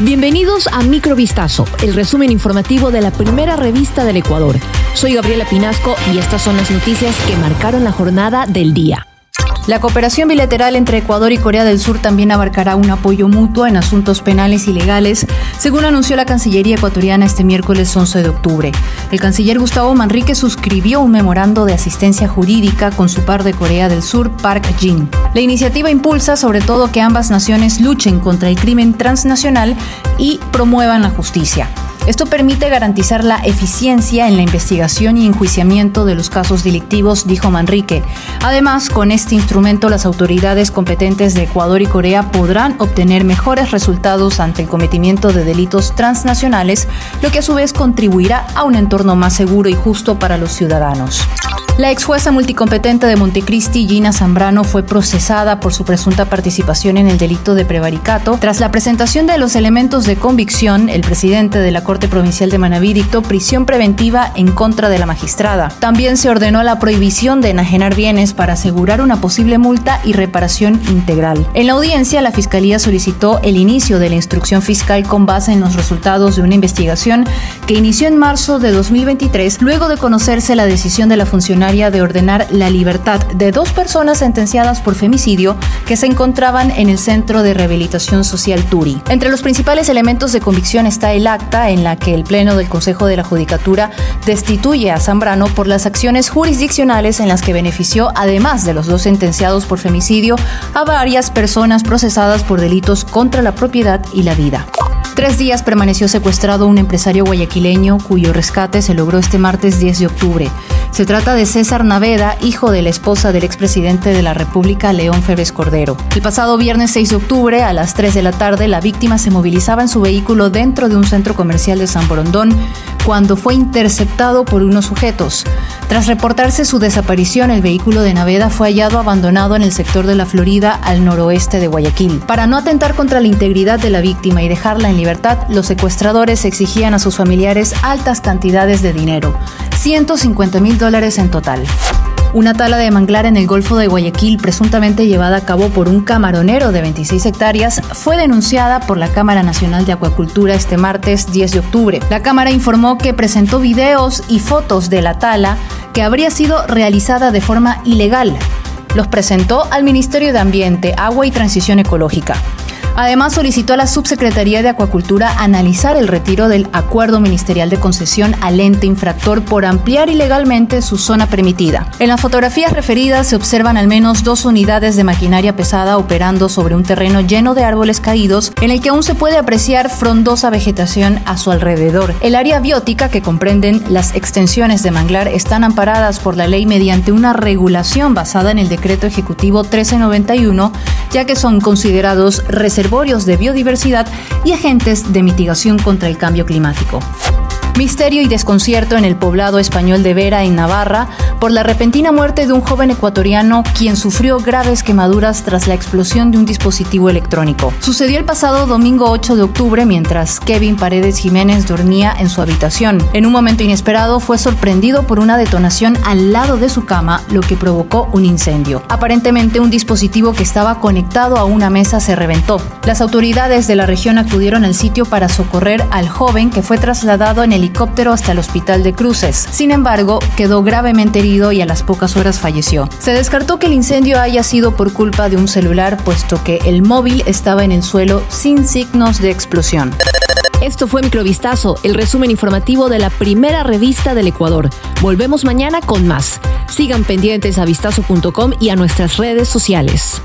Bienvenidos a Microvistazo, el resumen informativo de la primera revista del Ecuador. Soy Gabriela Pinasco y estas son las noticias que marcaron la jornada del día. La cooperación bilateral entre Ecuador y Corea del Sur también abarcará un apoyo mutuo en asuntos penales y legales, según anunció la Cancillería ecuatoriana este miércoles 11 de octubre. El canciller Gustavo Manrique suscribió un memorando de asistencia jurídica con su par de Corea del Sur, Park Jin. La iniciativa impulsa sobre todo que ambas naciones luchen contra el crimen transnacional y promuevan la justicia. Esto permite garantizar la eficiencia en la investigación y enjuiciamiento de los casos delictivos, dijo Manrique. Además, con este instrumento las autoridades competentes de Ecuador y Corea podrán obtener mejores resultados ante el cometimiento de delitos transnacionales, lo que a su vez contribuirá a un entorno más seguro y justo para los ciudadanos. La ex jueza multicompetente de Montecristi, Gina Zambrano, fue procesada por su presunta participación en el delito de prevaricato. Tras la presentación de los elementos de convicción, el presidente de la Corte Provincial de Manaví dictó prisión preventiva en contra de la magistrada. También se ordenó la prohibición de enajenar bienes para asegurar una posible multa y reparación integral. En la audiencia, la Fiscalía solicitó el inicio de la instrucción fiscal con base en los resultados de una investigación que inició en marzo de 2023, luego de conocerse la decisión de la funcionaria de ordenar la libertad de dos personas sentenciadas por femicidio que se encontraban en el Centro de Rehabilitación Social Turi. Entre los principales elementos de convicción está el acta en la que el Pleno del Consejo de la Judicatura destituye a Zambrano por las acciones jurisdiccionales en las que benefició, además de los dos sentenciados por femicidio, a varias personas procesadas por delitos contra la propiedad y la vida. Tres días permaneció secuestrado un empresario guayaquileño cuyo rescate se logró este martes 10 de octubre. Se trata de César Naveda, hijo de la esposa del expresidente de la República, León Febres Cordero. El pasado viernes 6 de octubre, a las 3 de la tarde, la víctima se movilizaba en su vehículo dentro de un centro comercial de San Borondón cuando fue interceptado por unos sujetos. Tras reportarse su desaparición, el vehículo de Naveda fue hallado abandonado en el sector de la Florida al noroeste de Guayaquil. Para no atentar contra la integridad de la víctima y dejarla en libertad, los secuestradores exigían a sus familiares altas cantidades de dinero, 150 mil dólares en total. Una tala de manglar en el Golfo de Guayaquil, presuntamente llevada a cabo por un camaronero de 26 hectáreas, fue denunciada por la Cámara Nacional de Acuacultura este martes 10 de octubre. La Cámara informó que presentó videos y fotos de la tala que habría sido realizada de forma ilegal. Los presentó al Ministerio de Ambiente, Agua y Transición Ecológica. Además, solicitó a la Subsecretaría de Acuacultura analizar el retiro del acuerdo ministerial de concesión al ente infractor por ampliar ilegalmente su zona permitida. En las fotografías referidas se observan al menos dos unidades de maquinaria pesada operando sobre un terreno lleno de árboles caídos en el que aún se puede apreciar frondosa vegetación a su alrededor. El área biótica que comprenden las extensiones de manglar están amparadas por la ley mediante una regulación basada en el decreto ejecutivo 1391, ya que son considerados reservados de biodiversidad y agentes de mitigación contra el cambio climático. Misterio y desconcierto en el poblado español de Vera, en Navarra, por la repentina muerte de un joven ecuatoriano quien sufrió graves quemaduras tras la explosión de un dispositivo electrónico. Sucedió el pasado domingo 8 de octubre mientras Kevin Paredes Jiménez dormía en su habitación. En un momento inesperado fue sorprendido por una detonación al lado de su cama, lo que provocó un incendio. Aparentemente un dispositivo que estaba conectado a una mesa se reventó. Las autoridades de la región acudieron al sitio para socorrer al joven que fue trasladado en el helicóptero hasta el hospital de Cruces. Sin embargo, quedó gravemente herido y a las pocas horas falleció. Se descartó que el incendio haya sido por culpa de un celular, puesto que el móvil estaba en el suelo sin signos de explosión. Esto fue Microvistazo, el resumen informativo de la primera revista del Ecuador. Volvemos mañana con más. Sigan pendientes a vistazo.com y a nuestras redes sociales.